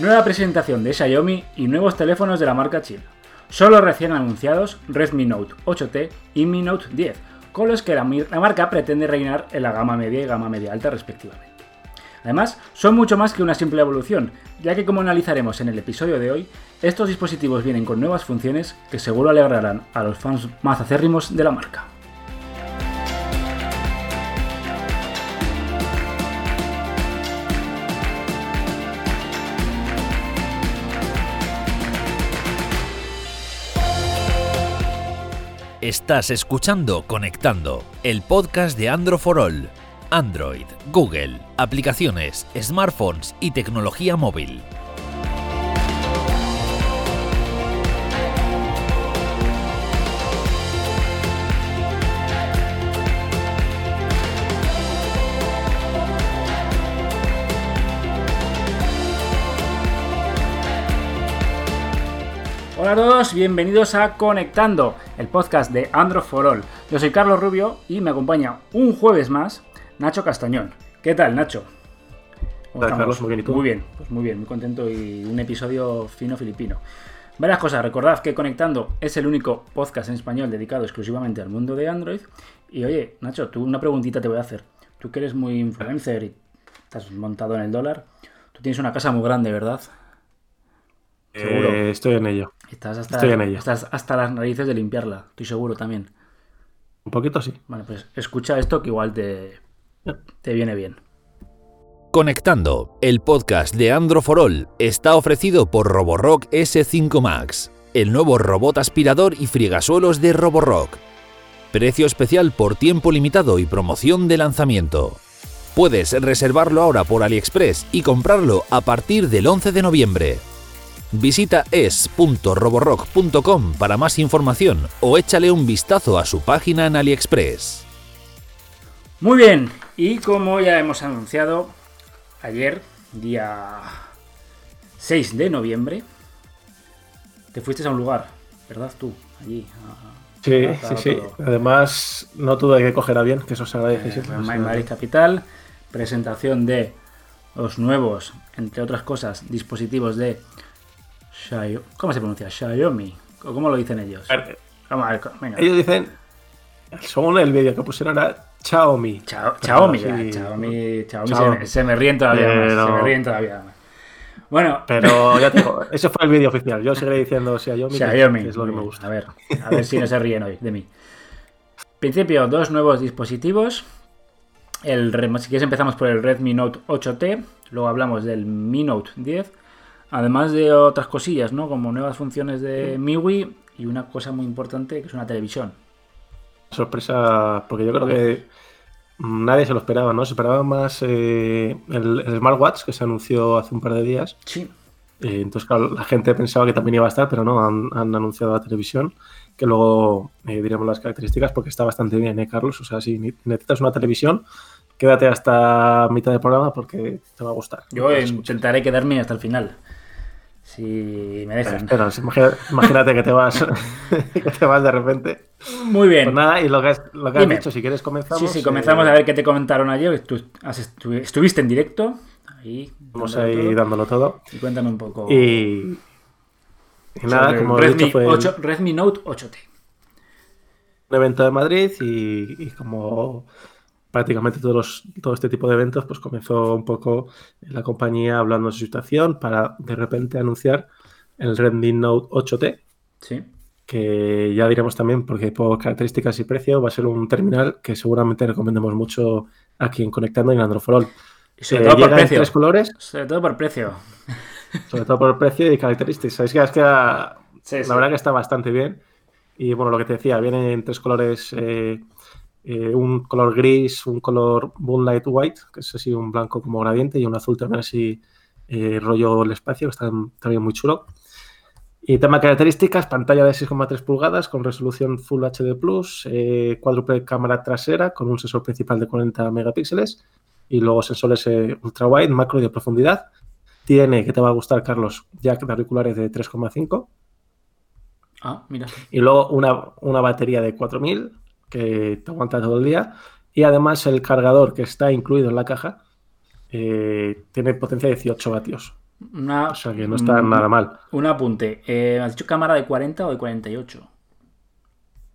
Nueva presentación de Xiaomi y nuevos teléfonos de la marca china. Solo recién anunciados Redmi Note 8T y Mi Note 10, con los que la, la marca pretende reinar en la gama media y gama media alta respectivamente. Además, son mucho más que una simple evolución, ya que como analizaremos en el episodio de hoy, estos dispositivos vienen con nuevas funciones que seguro alegrarán a los fans más acérrimos de la marca. Estás escuchando Conectando, el podcast de Android for All. Android, Google, aplicaciones, smartphones y tecnología móvil. Todos, bienvenidos a Conectando, el podcast de Android for All. Yo soy Carlos Rubio y me acompaña un jueves más Nacho Castañón. ¿Qué tal, Nacho? ¿Cómo estamos? Carlos, muy bien, ¿y tú? Muy bien, pues muy bien, muy contento y un episodio fino filipino. Varias cosas, recordad que Conectando es el único podcast en español dedicado exclusivamente al mundo de Android. Y oye, Nacho, tú una preguntita te voy a hacer. Tú que eres muy influencer y estás montado en el dólar, tú tienes una casa muy grande, ¿verdad? Seguro. Eh, estoy en ello. Estás hasta, estoy en ello. Estás hasta las narices de limpiarla, estoy seguro también. Un poquito sí. Bueno, pues escucha esto que igual te, te viene bien. Conectando, el podcast de Andro for All está ofrecido por Roborock S5 Max, el nuevo robot aspirador y friegasuelos de Roborock. Precio especial por tiempo limitado y promoción de lanzamiento. Puedes reservarlo ahora por AliExpress y comprarlo a partir del 11 de noviembre. Visita es.roborock.com para más información o échale un vistazo a su página en AliExpress. Muy bien, y como ya hemos anunciado ayer, día 6 de noviembre, te fuiste a un lugar, ¿verdad? Tú, allí. sí, sí, sí. Además, no tuve que coger avión, que eso se agradece eh, siempre. En Madrid Capital, presentación de los nuevos, entre otras cosas, dispositivos de. ¿Cómo se pronuncia? Xiaomi. ¿O cómo lo dicen ellos? Vamos a ver, venga. Ellos dicen, según el vídeo que pusieron era Xiaomi. Xiaomi, sí. Xiaomi, Xiaomi, Se, me ríen todavía más. Se me ríen todavía más. Bueno, pero ya te digo, ese fue el vídeo oficial. Yo seguiré diciendo Xiaomi, Xiaomi que es lo que me gusta. A ver, a ver si no se ríen hoy de mí. Principio, dos nuevos dispositivos. El, si quieres empezamos por el Redmi Note 8T, luego hablamos del Mi Note 10 Además de otras cosillas, ¿no? Como nuevas funciones de MIUI y una cosa muy importante que es una televisión. Sorpresa, porque yo creo que nadie se lo esperaba, ¿no? Se esperaba más eh, el, smartwatch que se anunció hace un par de días. Sí. Eh, entonces, claro, la gente pensaba que también iba a estar, pero no, han, anunciado la televisión, que luego eh, diremos las características porque está bastante bien, ¿eh, Carlos? O sea, si necesitas una televisión, quédate hasta mitad del programa porque te va a gustar. Yo intentaré quedarme hasta el final. Si me dejan. imagínate que te vas que te vas de repente. Muy bien. Pues nada, y lo que has, lo que has dicho, si quieres comenzamos. Sí, sí, comenzamos eh, a ver qué te comentaron ayer. Tú estuviste en directo. Ahí. Vamos a ir dándolo todo. Y cuéntame un poco. Y, y nada, como Redmi, dicho, fue 8, Redmi Note 8T. Un evento de Madrid y, y como prácticamente todos todo este tipo de eventos, pues comenzó un poco la compañía hablando de su situación para de repente anunciar el Redmi Note 8T. Sí. Que ya diremos también, porque por características y precio, va a ser un terminal que seguramente recomendemos mucho aquí en Conectando en Android for All. Y sobre todo por precio. tres colores. Sobre todo por precio. Sobre todo por precio y características. Sabéis que, es que la, verdad que está bastante bien. Y bueno, lo que te decía, viene en tres colores eh, eh, un color gris, un color Moonlight White, que es así un blanco como gradiente, y un azul también así eh, rollo el espacio, que está también muy chulo. Y tema características, pantalla de 6,3 pulgadas con resolución Full HD Plus, eh, cuádruple cámara trasera con un sensor principal de 40 megapíxeles y luego sensores ultra wide, macro y de profundidad. Tiene, que te va a gustar, Carlos, jack de auriculares de 3,5. Ah, mira. Y luego una, una batería de 4000 que te aguanta todo el día. Y además el cargador que está incluido en la caja eh, tiene potencia de 18 vatios. o sea que no está nada mal. Un apunte. Eh, ¿Has dicho cámara de 40 o de 48?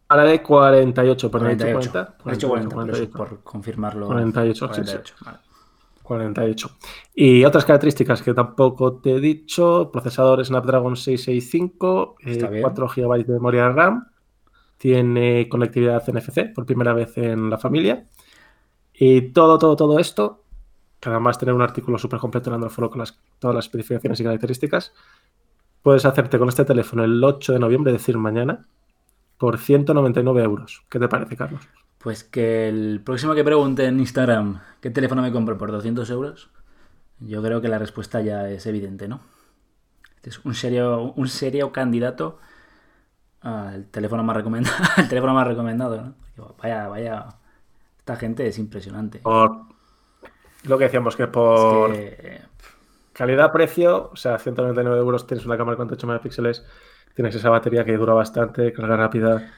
Cámara de 48, pero 48. 40. Has dicho 40, 48. por confirmarlo. 48, 48 sí, Vale. 48. Y otras características que tampoco te he dicho: procesador Snapdragon 665, 4 GB de memoria RAM, tiene conectividad NFC por primera vez en la familia. Y todo, todo, todo esto que además tener un artículo súper completo en Android con todas las especificaciones y características, puedes hacerte con este teléfono el 8 de noviembre, es decir, mañana, por 199 euros. ¿Qué te parece, Carlos? Pues que el próximo que pregunte en Instagram qué teléfono me compro por 200 euros, yo creo que la respuesta ya es evidente, ¿no? Este es un serio, un serio candidato al teléfono más recomendado, el teléfono más recomendado, ¿no? Vaya, vaya, esta gente es impresionante. Por, lo que decíamos, que por calidad-precio, o sea, 199 euros tienes una cámara con 8 megapíxeles, tienes esa batería que dura bastante, carga rápida.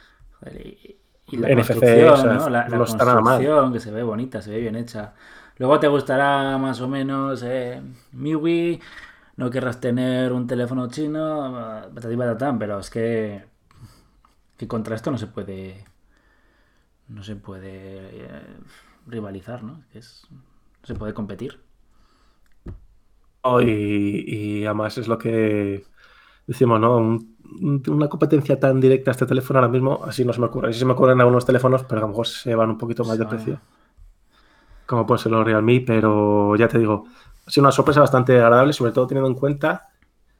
Y, la NFC, ¿no? La, no está nada mal. que se ve bonita, se ve bien hecha. Luego te gustará más o menos eh, MIUI, no querrás tener un teléfono chino, pero es que, que contra esto no se puede no se puede eh, rivalizar, ¿no? Es, se puede competir. Oh, y, además es lo que decimos, ¿no? una competencia tan directa a este teléfono ahora mismo, así no se me ocurre. Así se me ocurren algunos teléfonos, pero a lo mejor se van un poquito más de precio. Como puede ser los Realme, pero ya te digo, ha sido una sorpresa bastante agradable, sobre todo teniendo en cuenta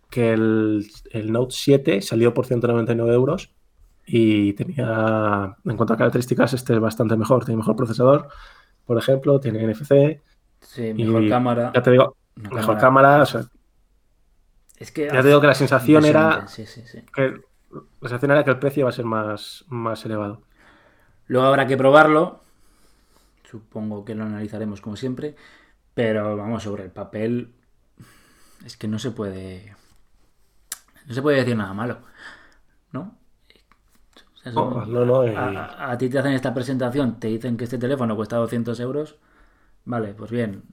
que el, el Note 7 salió por 199 euros y tenía, en cuanto a características, este es bastante mejor. Tiene mejor procesador, por ejemplo, tiene NFC, Sí, mejor cámara. Ya te digo, mejor cámara. es que ya te digo que la sensación era. Que, la sensación era que el precio va a ser más, más elevado. Luego habrá que probarlo. Supongo que lo analizaremos como siempre. Pero vamos, sobre el papel. Es que no se puede. No se puede decir nada malo. ¿No? No, no, a, a, ti te hacen esta presentación, te dicen que este teléfono cuesta 200 euros Vale, pues bien,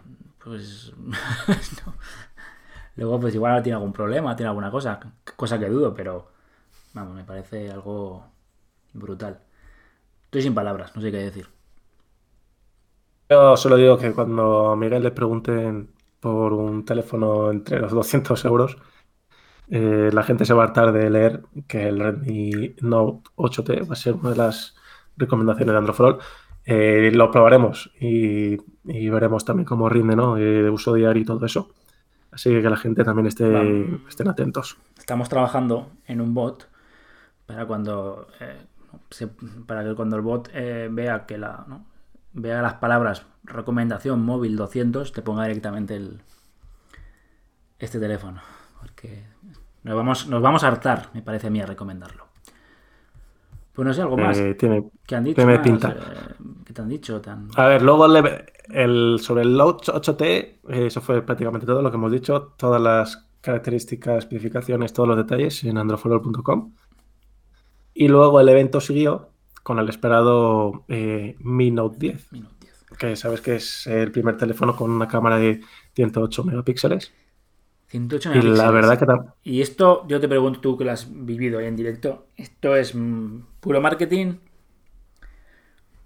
pues Luego, pues igual tiene algún problema, tiene alguna cosa, cosa que dudo, pero vamos, me parece algo brutal. Estoy sin palabras, no sé qué decir. Yo solo digo que cuando a Miguel le pregunten por un teléfono entre los 200 euros, eh, la gente se va a hartar de leer que el Redmi Note 8T va a ser una de las recomendaciones de Android eh, lo probaremos y, veremos también cómo rinde, ¿no? Eh, de uso diario y todo eso. Así que que la gente también esté, estén atentos. Estamos trabajando en un bot para cuando eh, para que cuando el bot vea que la vea las palabras recomendación móvil 200 te ponga directamente el este teléfono porque nos vamos nos vamos a hartar me parece a mí a recomendarlo pues no sé, algo más. Eh, tiene, ¿Qué han dicho? Tiene pinta. Eh, ¿Qué te han dicho? A ver, luego el, sobre el Load 8T, eh, eso fue prácticamente todo lo que hemos dicho. Todas las características, especificaciones, todos los detalles en androforol.com. Y luego el evento siguió con el esperado Mi Note 10, Mi Note 10. Que sabes que es el primer teléfono con una cámara de 108 megapíxeles y la verdad que Y esto, yo te pregunto tú que lo has vivido en directo, ¿esto es mm, puro marketing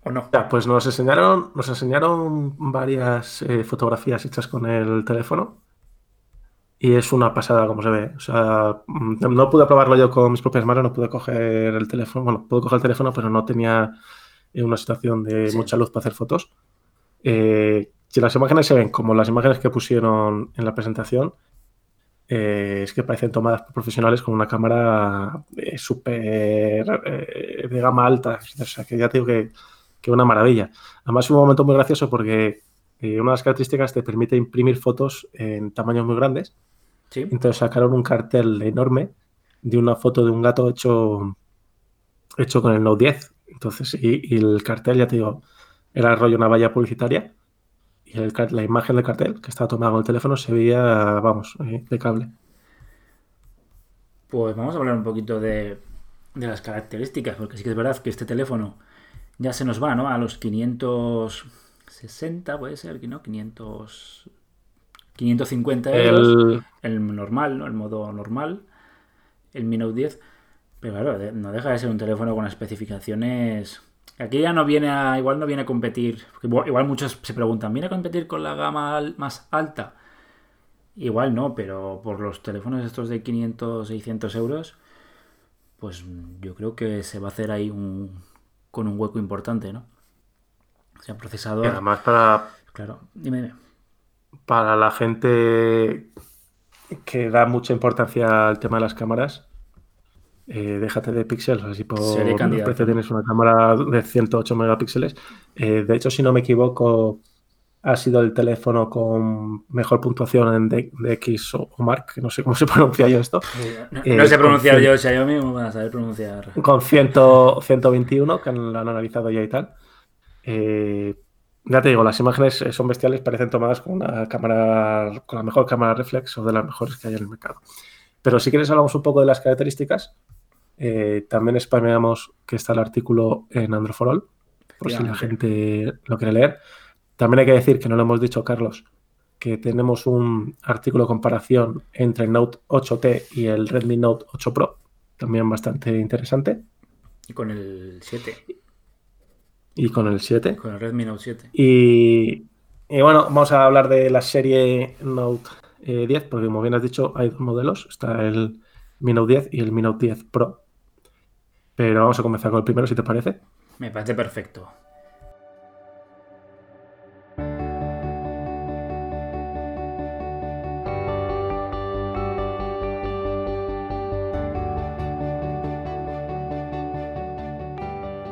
o no? pues nos enseñaron, nos enseñaron varias eh, fotografías hechas con el teléfono y es una pasada como se ve. O sea, mm, no pude probarlo yo con mis propias manos, no pude coger el teléfono, bueno, pude coger el teléfono, pero no tenía eh, una situación de mucha luz para hacer fotos. Eh, si las imágenes se ven como las imágenes que pusieron en la presentación, eh, es que parecen tomadas por profesionales con una cámara eh, súper eh, de gama alta. O sea, que ya te digo que, que una maravilla. Además, es un momento muy gracioso porque una de las características te permite imprimir fotos en tamaños muy grandes. Entonces sacaron un cartel enorme de una foto de un gato hecho, hecho con el Note 10. Entonces, y, y el cartel, ya te digo, era el rollo una valla publicitaria y la imagen del cartel que estaba tomada con el teléfono se veía, vamos, eh, de cable. Pues vamos a hablar un poquito de, las características, porque sí que es verdad que este teléfono ya se nos va, ¿no? A los 560, puede ser, ¿no? 500... 550 euros. El, normal, ¿no? El modo normal. El Mi Note 10. Pero claro, no deja de ser un teléfono con especificaciones. Aquí ya no viene a. Igual no viene a competir. Igual, muchos se preguntan, ¿viene a competir con la gama más alta? Igual no, pero por los teléfonos estos de 500, 600 euros, pues yo creo que se va a hacer ahí un. con un hueco importante, ¿no? O sea, procesador. además para. Claro, dime para la gente que da mucha importancia al tema de las cámaras, eh, déjate de píxeles, así por precio tienes una cámara de 108 megapíxeles. Eh, de hecho, si no me equivoco, ha sido el teléfono con mejor puntuación en DX o, Mark, que no sé cómo se pronuncia yo esto. No, eh, sé pronunciar yo Xiaomi, ¿cómo vas a saber pronunciar? Con 121, que lo han analizado ya y tal. Eh, ya te digo, las imágenes eh, son bestiales, parecen tomadas con una cámara, con la mejor cámara reflex o de las mejores que hay en el mercado. Pero si quieres hablamos un poco de las características. Eh, también spameamos que está el artículo en Androforol, por si la gente lo quiere leer. También hay que decir que no lo hemos dicho, Carlos, que tenemos un artículo de comparación entre el Note 8T y el Redmi Note 8 Pro, también bastante interesante. Y con el 7 y con el 7. Con el Redmi Note 7. Y, bueno, vamos a hablar de la serie Note 10, eh, porque como bien has dicho, hay dos modelos. Está el Mi Note 10 y el Mi Note 10 Pro. Pero vamos a comenzar con el primero, si te parece. Me parece perfecto.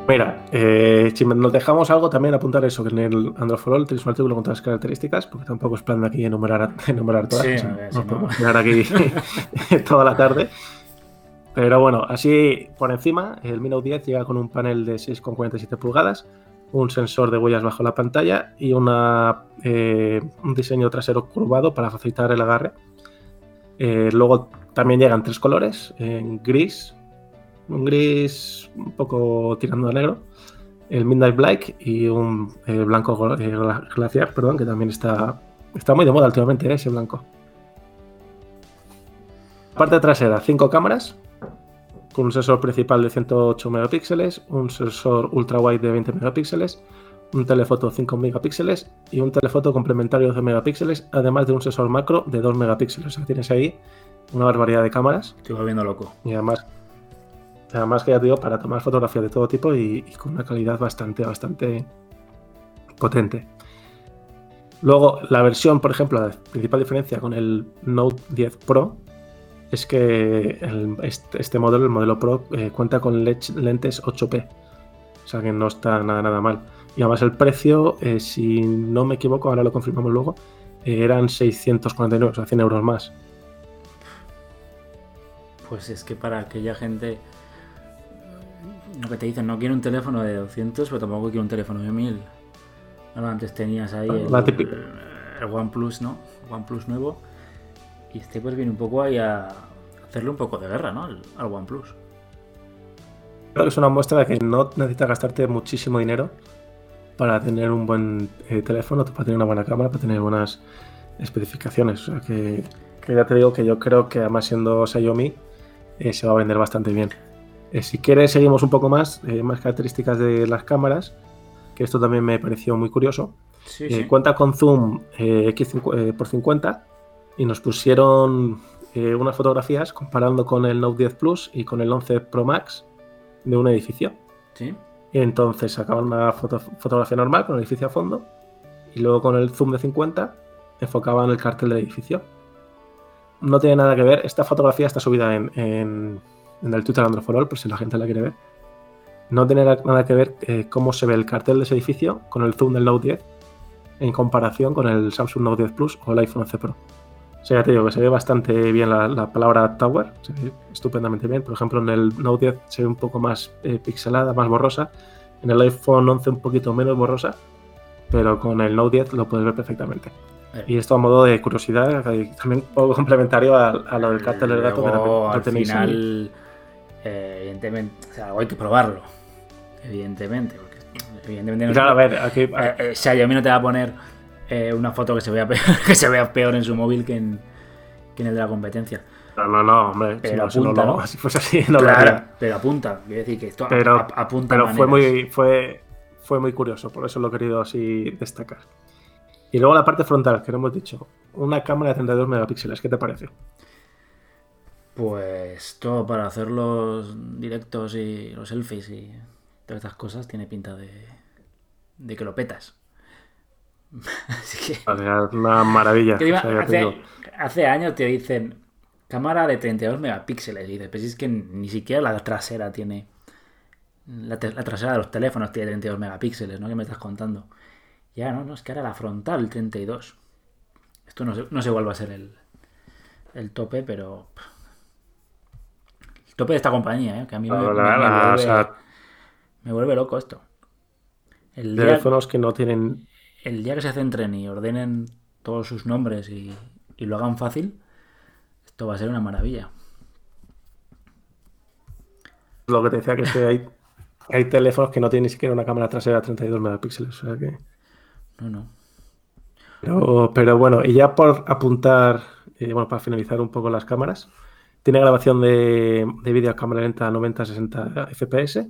Mira, eh, si nos dejamos algo, también apuntar eso, que en el Android tenéis un artículo con todas las características, porque tampoco es plan de aquí enumerar, enumerar todas. Sí, nos podemos quedar aquí toda la tarde. Pero bueno, así por encima, el Mi Note 10 llega con un panel de 6,47 pulgadas, un sensor de huellas bajo la pantalla y eh, un diseño trasero curvado para facilitar el agarre. Eh, luego también llegan tres colores, en gris, un gris un poco tirando a negro, el Midnight Black y un eh, blanco glaciar, perdón, que también está, está muy de moda últimamente, ese blanco. Parte trasera, cinco cámaras, con un sensor principal de 108 megapíxeles, un sensor ultra wide de 20 megapíxeles, un telefoto 5 megapíxeles y un telefoto complementario de 12 megapíxeles, además de un sensor macro de 2 megapíxeles. O sea, tienes ahí una barbaridad de cámaras. Estoy volviendo loco. Y además Además que ya digo, para tomar fotografías de todo tipo y, con una calidad bastante, bastante potente. Luego, la versión, por ejemplo, la principal diferencia con el Note 10 Pro es que este, este, modelo, el modelo Pro, eh, cuenta con lentes 8P. O sea que no está nada, nada mal. Y además el precio, eh, si no me equivoco, ahora lo confirmamos luego, eh, eran 649, o sea, 100 euros más. Pues es que para aquella gente lo que te dicen, no quiero un teléfono de 200, pero tampoco quiero un teléfono de 1000. antes tenías ahí el, OnePlus, ¿no? OnePlus nuevo. Y este pues viene un poco ahí a hacerle un poco de guerra, ¿no? Al, OnePlus. Creo que es una muestra de que no necesitas gastarte muchísimo dinero para tener un buen eh, teléfono, para tener una buena cámara, para tener buenas especificaciones. O sea que, ya te digo que yo creo que además siendo Xiaomi eh, se va a vender bastante bien. Eh, si quieres, seguimos un poco más, más características de las cámaras, que esto también me pareció muy curioso. Cuenta con zoom X por 50 y nos pusieron unas fotografías comparando con el Note 10 Plus y con el 11 Pro Max de un edificio. Sí. Y entonces sacaban una fotografía normal con el edificio a fondo y luego con el zoom de 50 enfocaban el cartel del edificio. No tiene nada que ver, esta fotografía está subida en en el Twitter Androforol, por si la gente la quiere ver. No tiene nada que ver eh, cómo se ve el cartel de ese edificio con el zoom del Note 10 en comparación con el Samsung Note 10 Plus o el iPhone 11 Pro. O sea, ya te digo que se ve bastante bien la, palabra Tower, se ve estupendamente bien. Por ejemplo, en el Note 10 se ve un poco más eh, pixelada, más borrosa. En el iPhone 11 un poquito menos borrosa, pero con el Note 10 lo puedes ver perfectamente. Eh. Y esto a modo de curiosidad, también un poco complementario a, lo del cartel del gato que tenéis final, eh, evidentemente, o sea, hay que probarlo. Evidentemente, porque evidentemente no Claro, a ver, aquí. Eh, eh, Xiaomi no te va a poner eh, una foto que se, vea peor, que se vea peor en su móvil que en, que en el de la competencia. No, no, no, hombre. Pero si apunta, si no ¿no? lo- si fuese así, no lo Claro, haría. pero apunta. Quiero decir que esto Pero, ap- apunta pero fue muy, fue, fue muy curioso, por eso lo he querido así destacar. Y luego la parte frontal, que no hemos dicho. Una cámara de 32 megapíxeles, ¿qué te parece? Pues todo para hacer los directos y los selfies y todas estas cosas tiene pinta de, de que lo petas. Así que, una maravilla. O sea, hace, años te dicen cámara de 32 megapíxeles y dices, pues es que ni siquiera la trasera tiene... La, trasera de los teléfonos tiene 32 megapíxeles, ¿no? ¿Qué me estás contando? Ya, no, no, es que ahora la frontal 32. Esto no sé, no sé cuál va a ser el, el tope, pero... El tope de esta compañía, ¿eh? Que a mí me, La- me- la- me la- vuelve, o sea, me vuelve loco esto. El día, teléfonos que no tienen. El día que se centren y ordenen todos sus nombres y, y lo hagan fácil, esto va a ser una maravilla. Lo que te decía que es que hay, hay teléfonos que no tienen ni siquiera una cámara trasera de 32 megapíxeles. O sea que. No, no. Pero, pero bueno, y ya por apuntar, eh, bueno, para finalizar un poco las cámaras, tiene grabación de, de vídeo a cámara lenta a 90-60 FPS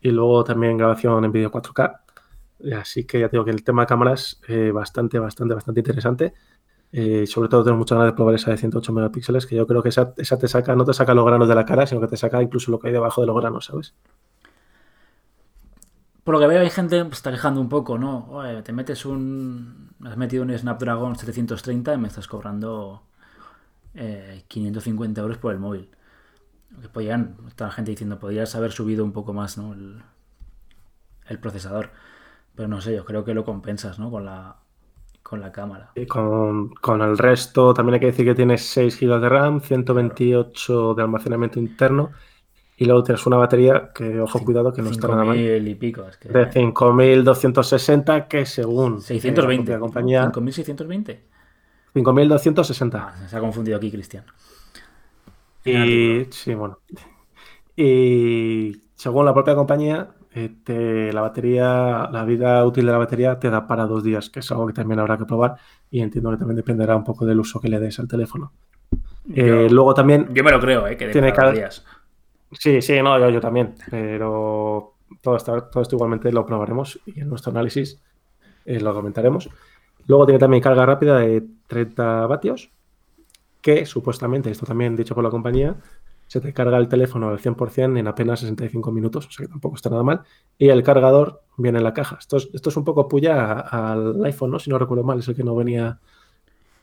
y luego también grabación en vídeo 4K. Así que ya tengo que el tema de cámaras eh, bastante, bastante, bastante interesante. Eh, sobre todo tengo muchas ganas de probar esa de 108 megapíxeles, que yo creo que esa, esa te saca, no te saca los granos de la cara, sino que te saca incluso lo que hay debajo de los granos, ¿sabes? Por lo que veo hay gente que está quejando un poco, ¿no? Te metes un... Has metido un Snapdragon 730 y me estás cobrando eh, 550 euros por el móvil. Que podían, está la gente diciendo, podrías haber subido un poco más, ¿no? El procesador. Pero no sé, yo creo que lo compensas, ¿no? Con la, con la cámara. Y con, con el resto, también hay que decir que tienes 6 GB de RAM, 128 de almacenamiento interno y luego tienes una batería que, ojo, cuidado, que no está nada mal, 5.000 y pico. Es que, de 5260 que según eh, la 620. propia compañía, 5.620. 5260. Ah, se ha confundido aquí, Cristian. Y sí, bueno. Y según la propia compañía, eh, te- la batería, la vida útil de la batería te da para dos días, que es algo que también habrá que probar y entiendo que también dependerá un poco del uso que le des al teléfono. Eh, Yo- luego también Yo me lo creo, ¿eh? Que Tiene que- días. Sí, sí, no, yo, yo también. Pero todo esto, todo esto igualmente lo probaremos y en nuestro análisis eh, lo comentaremos. Luego tiene también carga rápida de 30 vatios, que supuestamente, esto también dicho por la compañía, se te carga el teléfono al 100% en apenas 65 minutos, o sea que tampoco está nada mal. Y el cargador viene en la caja. Esto es, esto es un poco puya al iPhone, ¿no? Si no recuerdo mal, es el que no venía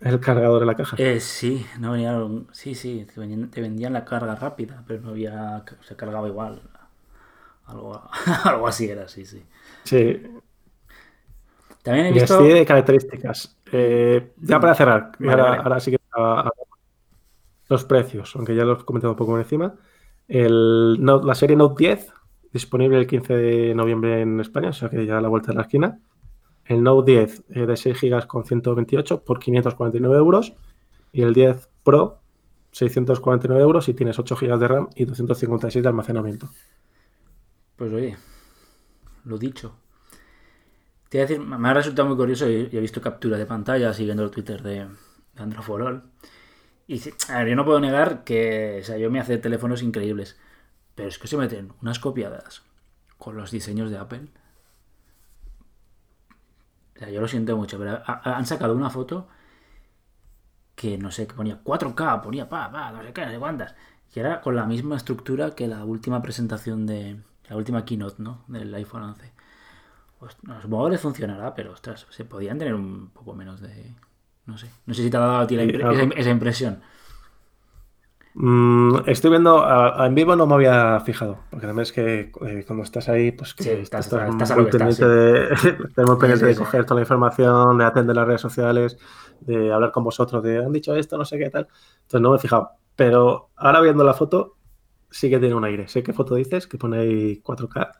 el cargador en la caja. Eh, sí, no venía. Sí, sí, te vendían, te vendían la carga rápida, pero no había. Se cargaba igual. Algo, algo así era, sí, sí. Sí, También he Y visto. así de características. Eh, ya para cerrar, ahora, ahora sí que a- a- los precios, aunque ya los he comentado un poco por encima. El la serie Note 10, disponible el 15 de noviembre en España, o sea que ya a la vuelta de la esquina. El Note 10 eh, de 6 GB con 128 por 549 euros. Y el 10 Pro, 649 euros y tienes 8 GB de RAM y 256 de almacenamiento. Pues oye, lo dicho. Te voy a decir, me ha resultado muy curioso y he visto captura de pantalla siguiendo el Twitter de, de Androforol. Y a ver, yo no puedo negar que o sea, yo me hace teléfonos increíbles. Pero es que se meten unas copiadas con los diseños de Apple. O sea, yo lo siento mucho, pero ha- ha- han sacado una foto que no sé, que ponía 4K, ponía pa, pa, no sé qué, no sé cuántas. Y era con la misma estructura que la última presentación de. La última keynote, ¿no? Del iPhone 11. Pues, no, supongo que les funcionará, pero ostras, se podían tener un poco menos de. No sé. No sé si te ha dado a ti la impre- esa, esa impresión. Mm, estoy viendo, a- a- en vivo no me había fijado, porque también es que eh, cuando estás ahí, pues que Sí, estás- estás estás a muy pendiente de, muy pendiente sí, de coger toda la información, de atender las redes sociales, de hablar con vosotros, de han dicho esto, no sé qué tal. Entonces no me he fijado. Pero ahora viendo la foto, sí que tiene un aire. Sé qué foto dices, que pone ahí 4K.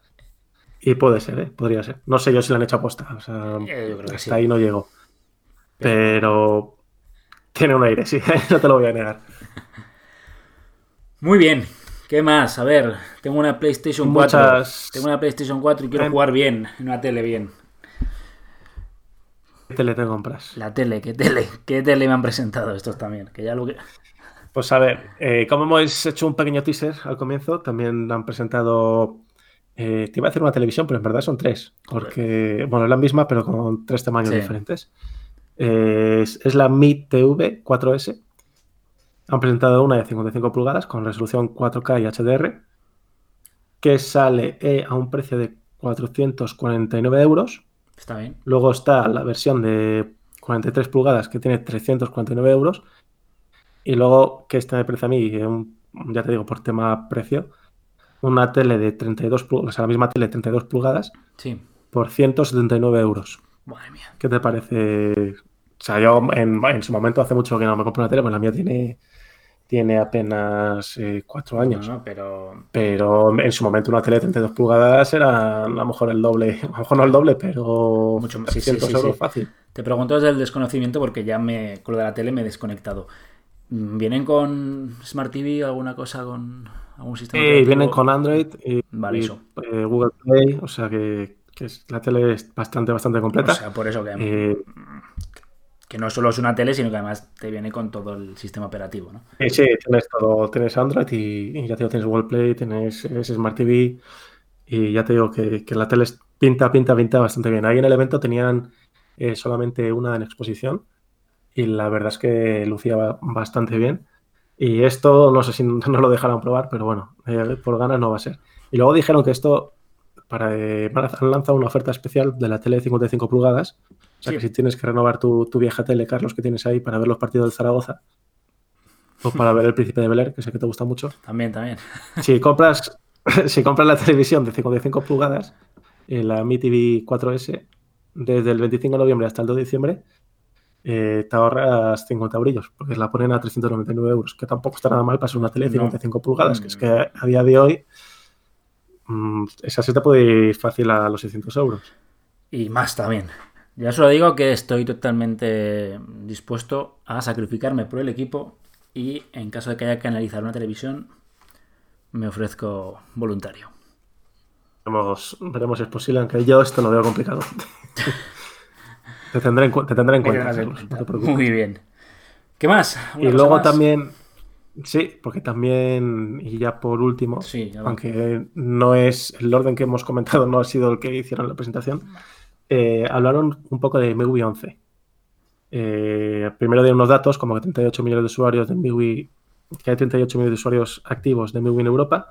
Y puede ser, ¿eh? Podría ser. No sé yo si la han hecho aposta. O sea, Eh, yo creo que hasta ahí no llego. Pero tiene un aire, sí, no te lo voy a negar. Muy bien. ¿Qué más? A ver, tengo una PlayStation 4. Muchas- Tengo una PlayStation 4 y quiero jugar bien, en una tele bien. tele te compras? La tele, ¿qué tele? ¿Qué tele me han presentado estos también? Que ya lo que... Pues a ver, eh, como hemos hecho un pequeño teaser al comienzo, también han presentado. Eh, te iba a hacer una televisión, pero en verdad son tres. Porque, bueno, es la misma, pero con tres tamaños diferentes. Es, la Mi TV 4S. Han presentado una de 55 pulgadas con resolución 4K y HDR. Que sale eh, a un precio de 449 euros. Está bien. Luego está la versión de 43 pulgadas que tiene 349 euros y luego, que esta me parece a mí, ya te digo, por tema precio, una tele de 32 pulgadas, o sea, la misma tele de 32 pulgadas, sí. por 179 euros. Madre mía. ¿Qué te parece? O sea, yo en, su momento hace mucho que no me compro una tele, pues la mía tiene, tiene apenas eh, cuatro años. pero... pero en su momento una tele de 32 pulgadas era a lo mejor el doble, a lo mejor no el doble, pero mucho más. Sí, euros fácil. Te pregunto desde el desconocimiento porque ya me, con lo de la tele me he desconectado. ¿Vienen con Smart TV alguna cosa con algún sistema? Sí, vienen con Android y, vale, eso. Eh, Google Play, o sea que, la tele es bastante, bastante completa. O sea, por eso que, eh, que no solo es una tele, sino que además te viene con todo el sistema operativo, ¿no? Sí, sí, tienes todo, tienes Android y, ya te digo, tienes Google Play, tienes, Smart TV y ya te digo que, la tele pinta, pinta, pinta bastante bien. Ahí en el evento tenían eh, solamente una en exposición y la verdad es que lucía bastante bien. Y esto no sé si no lo dejaron probar, pero bueno, eh, por ganas no va a ser. Y luego dijeron que esto para, eh, han lanzado una oferta especial de la tele de 55 pulgadas. O sea que si tienes que renovar tu, vieja tele, Carlos, que tienes ahí para ver los partidos del Zaragoza, o para ver el Príncipe de Bel que sé que te gusta mucho. También, también. Si compras, si compras la televisión de 55 pulgadas, en la Mi TV 4S, desde el 25 de noviembre hasta el 2 de diciembre, eh, te ahorras 50 brillos, porque la ponen a 399 euros, que tampoco está nada mal para ser una tele de 55 pulgadas, que es que a día de hoy mm, esa se te puede ir fácil a los 600 euros. Y más también. Ya solo digo que estoy totalmente dispuesto a sacrificarme por el equipo y en caso de que haya que analizar una televisión, me ofrezco voluntario. Veremos, veremos si es posible, aunque yo esto lo veo complicado. Te tendré en, cuenta. Muy bien. ¿Qué más? Y luego también, sí, porque también, y ya por último, aunque no es el orden que hemos comentado, no ha sido el que hicieron la presentación, eh, hablaron un poco de MIUI 11. Eh, primero de unos datos, como que 38 millones de usuarios de MIUI, que hay 38 millones de usuarios activos de MIUI en Europa,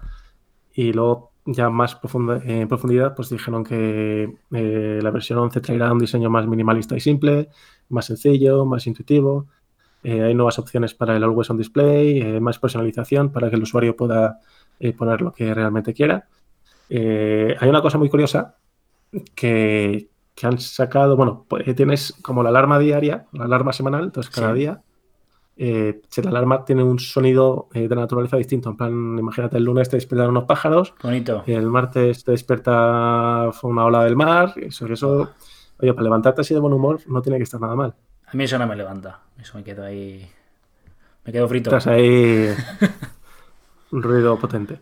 y luego ya más en profundidad, pues dijeron que eh, la versión 11 traerá un diseño más minimalista y simple, más sencillo, más intuitivo. Eh, hay nuevas opciones para el Always On Display, eh, más personalización para que el usuario pueda poner lo que realmente quiera. hay una cosa muy curiosa que, han sacado, bueno, pues, tienes como la alarma diaria, la alarma semanal, entonces cada día eh, si la alarma tiene un sonido eh, de naturaleza distinto. En plan, imagínate, el lunes te despiertan unos pájaros. Bonito. Y el martes te despierta una ola del mar. Eso, eso, oye, para levantarte así de buen humor no tiene que estar nada mal. A mí eso no me levanta. Eso me quedo ahí. Me quedo frito. Estás ahí. un ruido potente.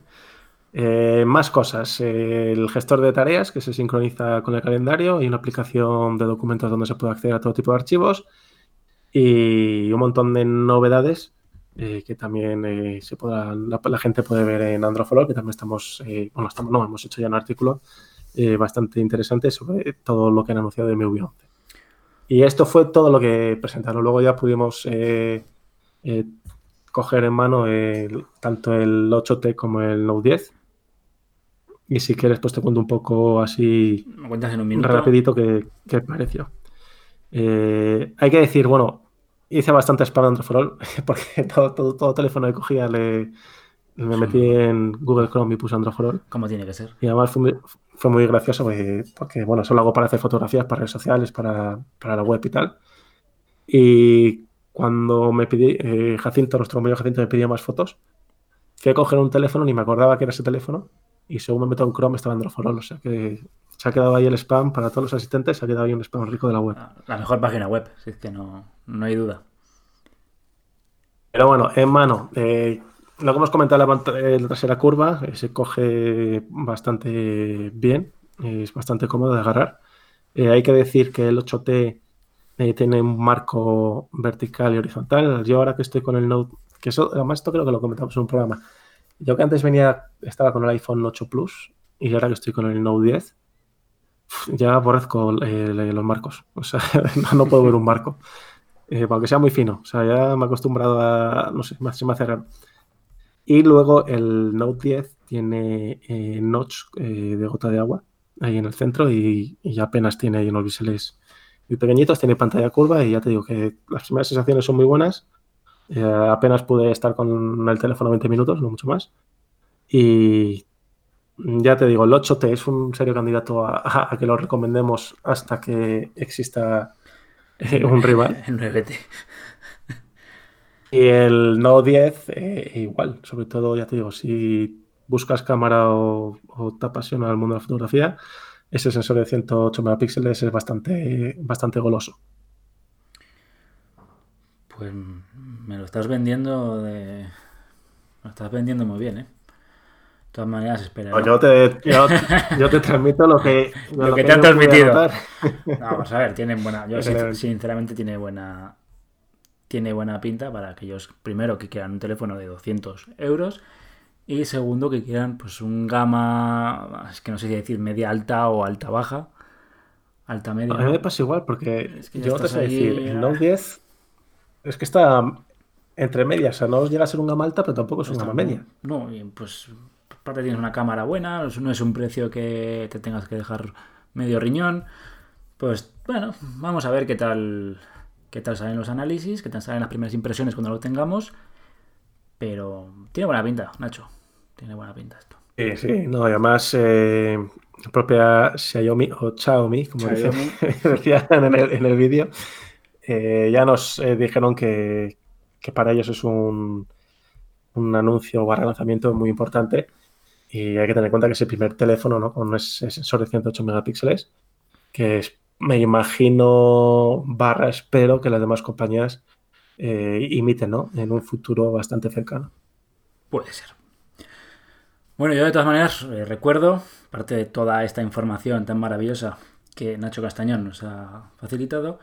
Eh, más cosas. el gestor de tareas que se sincroniza con el calendario y una aplicación de documentos donde se puede acceder a todo tipo de archivos y un montón de novedades eh, que también eh, se podrá, la, gente puede ver en Androfolog, que también estamos, eh, bueno, estamos, no, hemos hecho ya un artículo bastante interesante sobre todo lo que han anunciado de MIUI 11. Y esto fue todo lo que presentaron. Luego ya pudimos coger en mano tanto el 8T como el Note 10. Y si quieres, pues te cuento un poco así rapidito qué, qué pareció. Eh, hay que decir, bueno, hice bastante spam All porque todo, todo, teléfono que cogía le, me metí en Google Chrome y puse Android for All. Como tiene que ser. Y además fue muy, gracioso porque, bueno, solo hago para hacer fotografías, para redes sociales, para, la web y tal. Y cuando me pedí, eh, Jacinto, nuestro amigo Jacinto, me pidió más fotos, fui a coger un teléfono, ni me acordaba que era ese teléfono, y según me meto en Chrome estaba Android for All, o sea que se ha quedado ahí el spam para todos los asistentes, se ha quedado ahí un spam rico de la web. La mejor página web, si es que no, hay duda. Pero bueno, en mano, eh, lo que hemos comentado la, eh, la trasera curva eh, se coge bastante bien, es bastante cómodo de agarrar. hay que decir que el 8T eh, tiene un marco vertical y horizontal. Yo ahora que estoy con el Note, que eso, además esto creo que lo comentamos en un programa. Yo que antes venía, estaba con el iPhone 8 Plus y ahora que estoy con el Note 10, ya aborrezco eh, los marcos. O sea, no, puedo ver un marco. Eh, aunque sea muy fino. O sea, ya me he acostumbrado a, no sé, se me hace raro. Y luego el Note 10 tiene eh, notch eh, de gota de agua ahí en el centro y, apenas tiene ahí unos biseles muy pequeñitos, tiene pantalla curva y ya te digo que las primeras sensaciones son muy buenas. Eh, apenas pude estar con el teléfono 20 minutos, no mucho más. Y ya te digo, el 8T es un serio candidato a, que lo recomendemos hasta que exista un rival. El 9T. Y el Note 10, eh, igual, sobre todo, ya te digo, si buscas cámara o, te apasiona el mundo de la fotografía, ese sensor de 108 megapíxeles es bastante, bastante goloso. Pues me lo estás vendiendo de... Me lo estás vendiendo muy bien, ¿eh? De todas maneras, espera. Pues yo, te, yo, te transmito lo que, lo, que, te han transmitido. vamos a ver, tienen buena. Yo sinceramente tiene buena tiene buena pinta para aquellos, primero, que quieran un teléfono de 200 euros y segundo, que quieran pues un gama, es que no sé si decir media alta o alta baja. Alta media. A mí me pasa igual, porque yo te sé decir, el Note 10 es que está entre medias, o sea, no llega a ser un gama alta, pero tampoco es una gama media. No, y pues aparte tienes una cámara buena, no es un precio que te tengas que dejar medio riñón. Pues bueno, vamos a ver qué tal qué tal salen los análisis, qué tal salen las primeras impresiones cuando lo tengamos. Pero tiene buena pinta, Nacho. Tiene buena pinta esto. Sí, sí, no, además eh, la propia Xiaomi o Xiaomi, como decía en el, vídeo, eh, ya nos eh, dijeron que, para ellos es un, un anuncio o lanzamiento muy importante y hay que tener en cuenta que es el primer teléfono ¿no? con ese sensor de 108 megapíxeles, que es me imagino, barra espero que las demás compañías eh, imiten, ¿no? En un futuro bastante cercano. Puede ser. Bueno, yo de todas maneras eh, recuerdo, parte de toda esta información tan maravillosa que Nacho Castañón nos ha facilitado,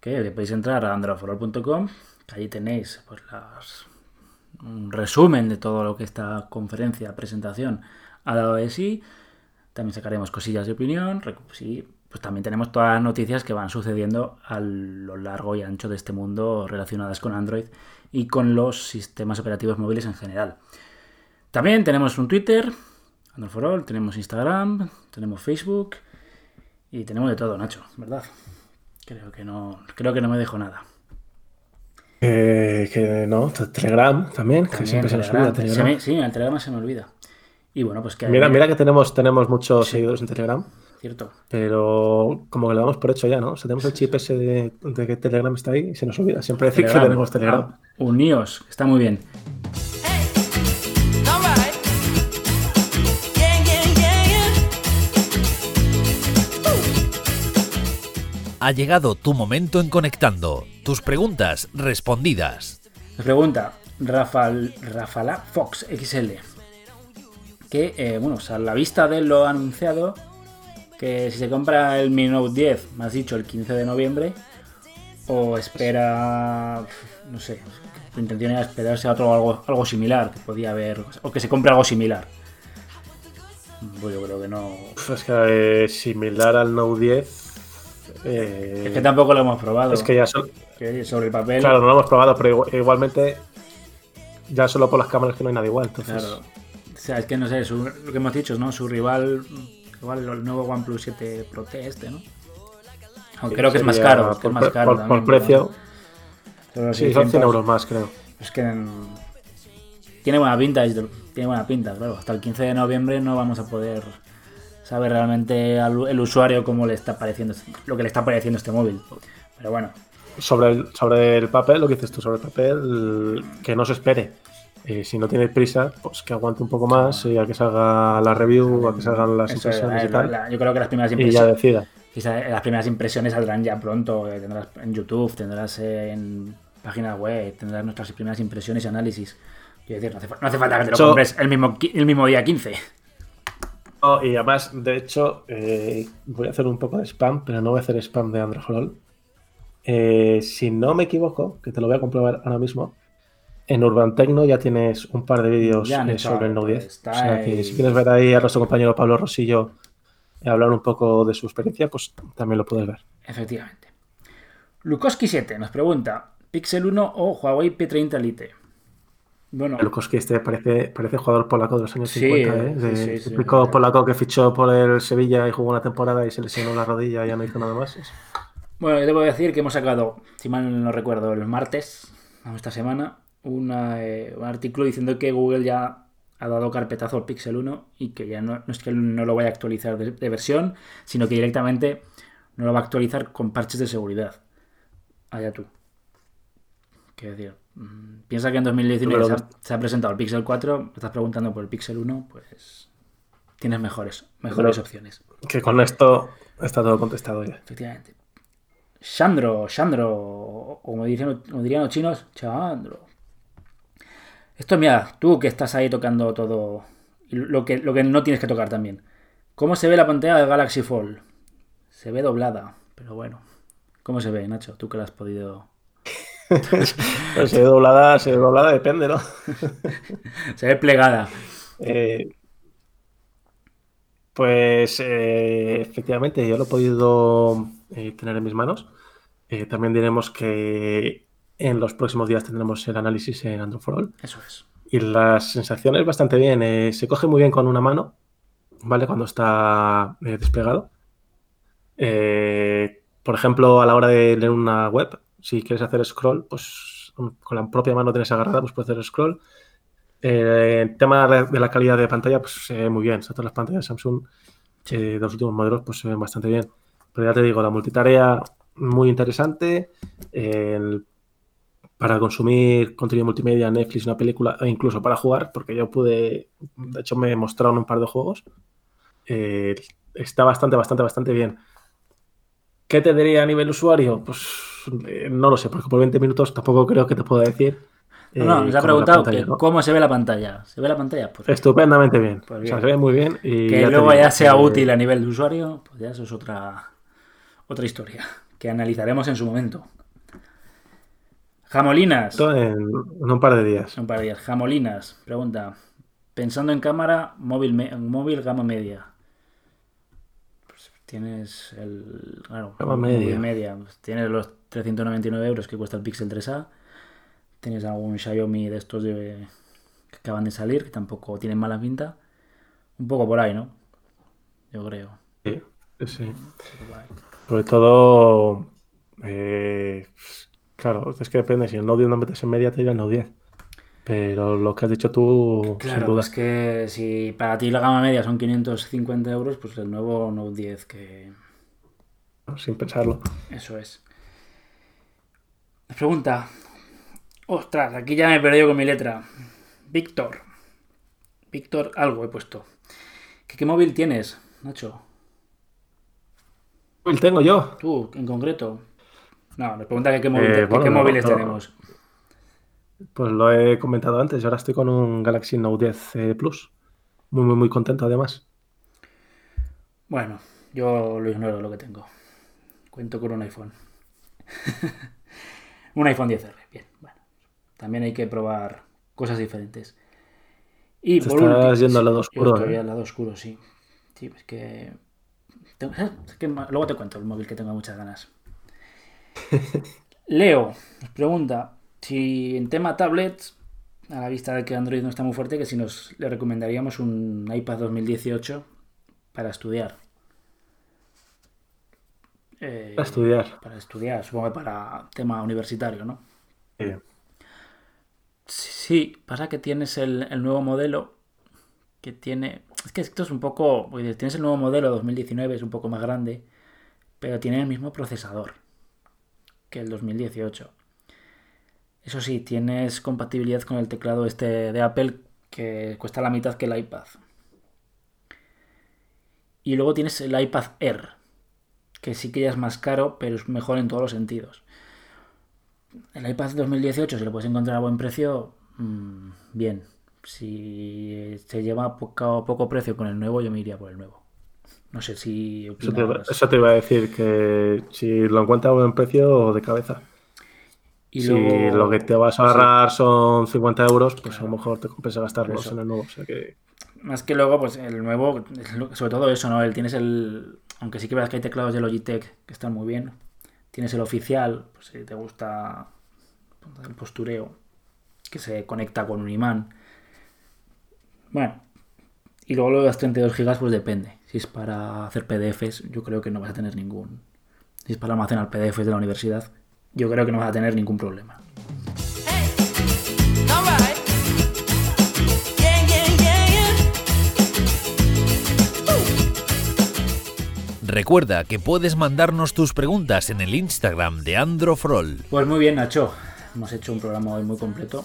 que podéis entrar a androforol.com, que allí tenéis pues, un resumen de todo lo que esta conferencia, presentación ha dado de sí. También sacaremos cosillas de opinión, sí, pues también tenemos todas las noticias que van sucediendo a lo largo y ancho de este mundo relacionadas con Android y con los sistemas operativos móviles en general. También tenemos un Twitter, Android for All, tenemos Instagram, tenemos Facebook y tenemos de todo, Nacho, ¿verdad? Creo que no, creo que no me dejo nada. Eh, que no, Telegram también, que siempre se nos olvida Telegram. sí, el Telegram se me olvida. Y bueno, pues que... Mira, mira que tenemos, tenemos muchos seguidores en Telegram. Cierto. Pero como que lo damos por hecho ya, ¿no? O sea, tenemos el chip ese de, que Telegram está ahí y se nos olvida. Siempre decir que tenemos Telegram. Ah, uníos, está muy bien. Ha llegado tu momento en Conectando. Tus preguntas respondidas. pregunta Rafael, Rafala Fox XL. Que, eh, bueno, a la vista de lo anunciado, que si se compra el Mi Note 10, me has dicho el 15 de noviembre, o espera, no sé, tu intención era esperarse a otro algo, algo similar, que podía haber, o que se compre algo similar. Pues yo creo que no. Es que eh, similar al Note 10. Eh, es que tampoco lo hemos probado. Es que ya sobre el papel. Claro, no lo hemos probado, pero igualmente ya solo por las cámaras que no hay nada igual. Entonces... Claro. O sea, es que no sé, lo que hemos dicho, ¿no? Su rival Igual el nuevo OnePlus 7 Pro T este, ¿no? Aunque creo que es más caro. Por, más caro por, precio. Sí, son 100 euros más, creo. Es que tiene buena pinta, tiene buena pinta, claro. Hasta el 15 de noviembre no vamos a poder saber realmente al el usuario cómo le está pareciendo lo que le está pareciendo este móvil. Pero bueno. Sobre el, sobre el papel, lo que dices tú sobre el papel, que no se espere si no tiene prisa, pues que aguante un poco más y a que salga la review, a que salgan las impresiones y tal. yo creo que las primeras impresiones. Y ya decida. Las primeras impresiones saldrán ya pronto. Eh, tendrás en YouTube, tendrás en página web, tendrás nuestras primeras impresiones y análisis. Quiero decir, no hace, falta que te lo compres el mismo, el mismo día 15. y además, de hecho, eh, voy a hacer un poco de spam, pero no voy a hacer spam de Android Eh, si no me equivoco, que te lo voy a comprobar ahora mismo, en Urban Tecno ya tienes un par de vídeos eh, sobre el Note 10. o sea que si quieres ver ahí a nuestro compañero Pablo Rosillo hablar un poco de su experiencia, pues también lo puedes ver. Efectivamente. Lukoski 7 nos pregunta: ¿Pixel 1 o Huawei P30 Lite? Bueno, Lukoski este parece, parece jugador polaco de los años 50, ¿eh? De, sí, polaco que fichó por el Sevilla y jugó una temporada y se lesionó la rodilla y ya no hizo nada más. Bueno, debo decir que hemos sacado, si mal no recuerdo, el martes, esta semana, eh, un artículo diciendo que Google ya ha dado carpetazo al Pixel 1 y que ya no, es que no lo vaya a actualizar de, versión, sino que directamente no lo va a actualizar con parches de seguridad. Allá tú. ¿Qué decir? Mm, piensa que en 2019 se, ha, presentado el Pixel 4, estás preguntando por el Pixel 1, pues tienes mejores, mejores opciones. Que con esto está todo contestado ya. Efectivamente. Chandro, Chandro, como dirían, como dirían los chinos, Chandro. Esto, mira, tú que estás ahí tocando todo, lo que, lo que no tienes que tocar también. ¿Cómo se ve la pantalla de Galaxy Fold? Se ve doblada, pero bueno. ¿Cómo se ve, Nacho? Tú que la has podido... pues se ve doblada, se ve doblada, depende, ¿no? se ve plegada. Eh, pues eh, efectivamente, yo lo he podido eh, tener en mis manos. también diremos que en los próximos días tendremos el análisis en Android for All. Eso es. Y las sensaciones bastante bien. Eh, se coge muy bien con una mano, ¿vale? Cuando está eh, desplegado. Eh, por ejemplo, a la hora de leer una web, si quieres hacer scroll, pues con la propia mano tienes agarrada, pues puedes hacer scroll. el tema de la calidad de pantalla, pues se ve muy bien. todas las pantallas de Samsung de los últimos modelos, pues se ven bastante bien. Pero ya te digo, la multitarea muy interesante. El para consumir contenido multimedia, Netflix, una película, e incluso para jugar, porque yo pude, de hecho me mostraron un par de juegos. Eh, está bastante, bastante, bastante bien. ¿Qué te diría a nivel usuario? Pues eh, no lo sé, porque por 20 minutos tampoco creo que te pueda decir. no, no, nos ha preguntado cómo se ve la pantalla. ¿Se ve la pantalla? Pues, Estupendamente bien. Pues bien. O sea, se ve muy bien. Y que luego ya sea útil a nivel de usuario, pues ya eso es otra, otra historia que analizaremos en su momento. Jamolinas. En, un par de días. un par de días. Jamolinas. Pregunta. Pensando en cámara, móvil, móvil gama media. Pues tienes el. gama media. media. Tienes los 399 euros que cuesta el Pixel 3A. Tienes algún Xiaomi de estos de, que acaban de salir, que tampoco tienen mala pinta. Un poco por ahí, ¿no? Yo creo. Sí, sí. Sobre todo. Eh, Claro, es que depende. Si el Note 10 no metes en media, te dirá el Note 10. Pero lo que has dicho tú, claro, sin es que si para ti la gama media son 550 euros, pues el nuevo Note 10 que... Sin pensarlo. Eso es. Pregunta. Ostras, aquí ya me he perdido con mi letra. Víctor. Víctor, algo he puesto. ¿Qué, ¿Qué, móvil tienes, Nacho? ¿Móvil tengo yo? Tú, en concreto. No, me pregunta que qué, eh, móviles tenemos. Pues lo he comentado antes, ahora estoy con un Galaxy Note 10 eh, Plus. Muy, muy, muy contento además. Bueno, yo lo ignoro lo que tengo. Cuento con un iPhone. un iPhone 10R, bien. Bueno, también hay que probar cosas diferentes. Y Te estás yendo al lado oscuro. Estoy ¿eh? al lado oscuro, sí. Sí, es que... es que... Luego te cuento el móvil que tengo muchas ganas. Leo nos pregunta si en tema tablets, a la vista de que Android no está muy fuerte, que si nos le recomendaríamos un iPad 2018 para estudiar. Eh, para estudiar. Para estudiar, supongo que para tema universitario, ¿no? Sí. Sí, pasa que tienes el, el, nuevo modelo que tiene... Es que esto es un poco... Tienes el nuevo modelo 2019, es un poco más grande, pero tiene el mismo procesador que el 2018. Eso sí, tienes compatibilidad con el teclado este de Apple que cuesta la mitad que el iPad. Y luego tienes el iPad Air, que sí que ya es más caro, pero es mejor en todos los sentidos. El iPad 2018, si lo puedes encontrar a buen precio, mm, bien. Si se lleva poco, poco precio con el nuevo, yo me iría por el nuevo. No sé si... Eso te, eso te, iba a decir, que si lo encuentras a buen precio o de cabeza. Y si lo que te vas a ahorrar son 50 euros, pues a lo mejor te compensa gastarlos en el nuevo. Más que luego, pues el nuevo, sobre todo eso, ¿no? El, tienes el. Aunque sí que veas que hay teclados de Logitech que están muy bien. Tienes el oficial, pues si te gusta el postureo, que se conecta con un imán. Bueno, y luego lo de las 32 GB, pues depende. Si es para hacer PDFs, yo creo que no vas a tener ningún. Si es para almacenar PDFs de la universidad, yo creo que no vas a tener ningún problema. Recuerda que puedes mandarnos tus preguntas en el Instagram de Androfrol. Pues muy bien, Nacho. Hemos hecho un programa hoy muy completo.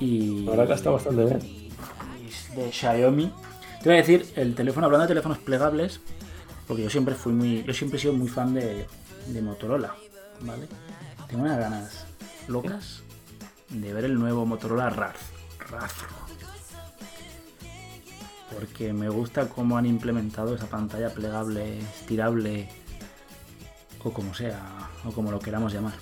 Y. La verdad que está bastante bien. De Xiaomi. Te a decir, el teléfono, hablando de teléfonos plegables, porque yo siempre fui muy. Yo siempre he sido muy fan de, Motorola. ¿vale? Tengo unas ganas locas de ver el nuevo Motorola Razr. Porque me gusta cómo han implementado esa pantalla plegable, estirable, o como sea, o como lo queramos llamar.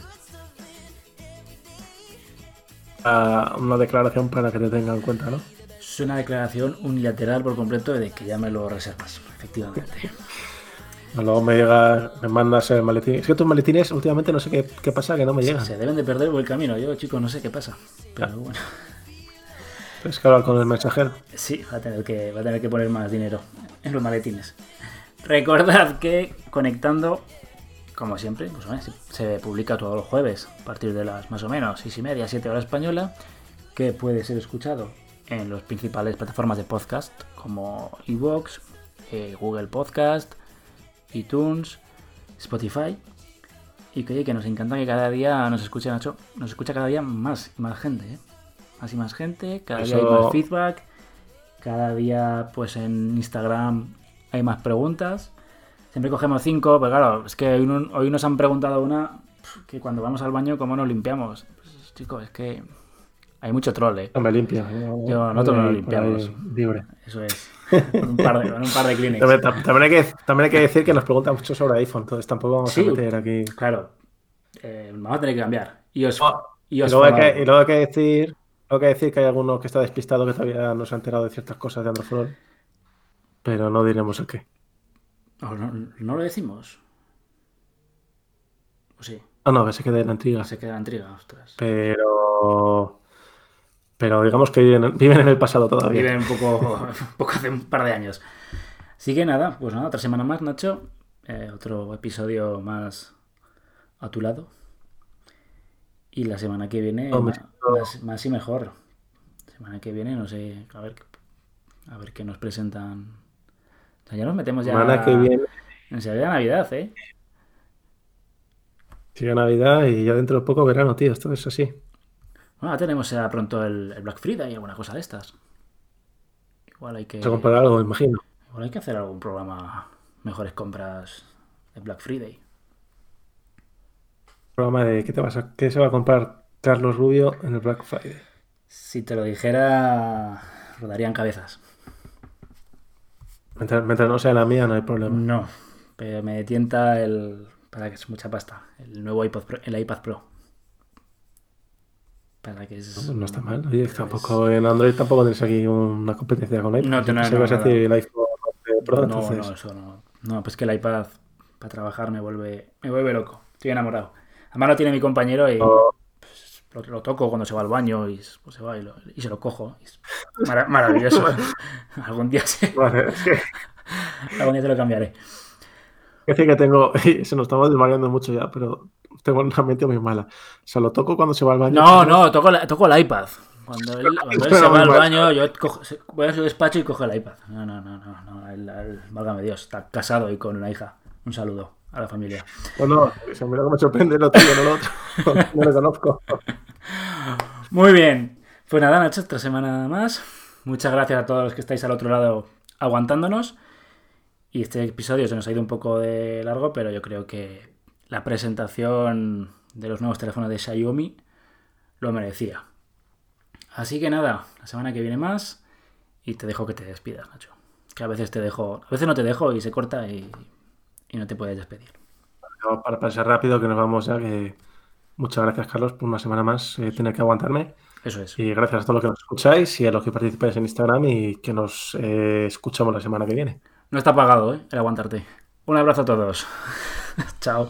Ah, una declaración para que te tengan en cuenta, ¿no? Es una declaración unilateral por completo de que ya me lo reservas, efectivamente. Luego me llega, me mandas el maletín. Es que tus maletines últimamente no sé qué, pasa, que no me llegan. Se deben de perder por el camino. Yo, chicos, no sé qué pasa. Pero bueno. Tienes que hablar con el mensajero. Sí, va a tener que, va a tener que poner más dinero en los maletines. Recordad que conectando, como siempre, pues, se publica todos los jueves a partir de las más o menos 6 y media, 7 horas española, que puede ser escuchado en las principales plataformas de podcast como Evox, eh, Google Podcast, iTunes, Spotify. Y que, que nos encanta que cada día nos escuche Nacho, nos escucha cada día más y más gente, ¿eh? Más y más gente, cada día hay más feedback, cada día pues en Instagram hay más preguntas. Siempre cogemos cinco, pero claro, es que hoy, nos han preguntado una que cuando vamos al baño, ¿cómo nos limpiamos? Pues, chicos, es que hay mucho troll, ¿eh? No me limpia. Yo, nosotros no lo limpiamos. Libre. Eso es. Con un par de, un par de clinics. También, hay que, también hay que decir que nos preguntan mucho sobre iPhone, entonces tampoco vamos a meter aquí. Claro. Eh, vamos a tener que cambiar. Y, os, y, luego hay que, y, luego hay que, decir. Tengo que decir que hay alguno que está despistado que todavía no se ha enterado de ciertas cosas de Android pero no diremos el qué. No, no, lo decimos. ¿O sí? Ah, no, se quede en la intriga. Se queda en la intriga, ostras. Pero pero digamos que viven, en el pasado todavía. Viven un poco, poco hace un par de años. Así que nada, pues nada, otra semana más, Nacho. Eh, otro episodio más a tu lado. Y la semana que viene, más, y mejor. La semana que viene, no sé, a ver, a ver qué nos presentan. ya nos metemos ya. Semana que viene. En serio, Navidad, ¿eh? Sigue Navidad y ya dentro de poco verano, tío. Esto es así. Bueno, tenemos ya pronto el, Black Friday y alguna cosa de estas. Igual hay que. Se comprar algo, imagino. Igual hay que hacer algún programa mejores compras de Black Friday. Programa de qué te vas a, qué se va a comprar Carlos Rubio en el Black Friday. Si te lo dijera, rodarían cabezas. Mientras, no sea la mía, no hay problema. No, pero me tienta el. Para que es mucha pasta. El nuevo iPod el iPad Pro no, está mal. tampoco en Android tampoco tienes aquí una competencia con iPad. No, no, no, no, el iPhone Pro, no, no, eso no. No, pues que el iPad para trabajar me vuelve, me vuelve loco. Estoy enamorado. Además lo tiene mi compañero y pues, lo, toco cuando se va al baño y pues, se va y, y, se lo cojo. Es maravilloso. Algún día se... Algún día te lo cambiaré. Es que tengo, se nos estamos desvariando mucho ya, pero tengo una mente muy mala. O sea, lo toco cuando se va al baño. No, no, toco, toco el iPad. Cuando él, se va al baño, yo voy a su despacho y cojo el iPad. No, no, no, no, no el, válgame Dios, está casado y con una hija. Un saludo a la familia. Bueno, no, mira me sorprende lo tuyo, no lo otro. no lo conozco. Muy bien. Pues nada, Nacho, otra semana más. Muchas gracias a todos los que estáis al otro lado aguantándonos. Y este episodio se nos ha ido un poco de largo, pero yo creo que la presentación de los nuevos teléfonos de Xiaomi lo merecía. Así que nada, la semana que viene más y te dejo que te despidas, Nacho. Que a veces te dejo, a veces no te dejo y se corta y, no te puedes despedir. Para pasar rápido, que nos vamos ya, que muchas gracias, Carlos, por una semana más eh, tener que aguantarme. Eso es. Y gracias a todos los que nos escucháis y a los que participáis en Instagram y que nos eh, escuchamos la semana que viene. No está pagado, ¿eh? El aguantarte. Un abrazo a todos. Chao.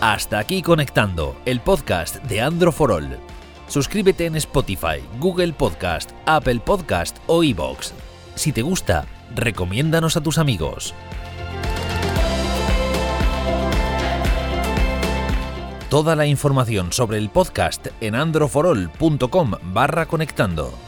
Hasta aquí conectando el podcast de Andro Suscríbete en Spotify, Google Podcast, Apple Podcast o iBox. Si te gusta, recomiéndanos a tus amigos. Toda la información sobre el podcast en androforol.com barra conectando.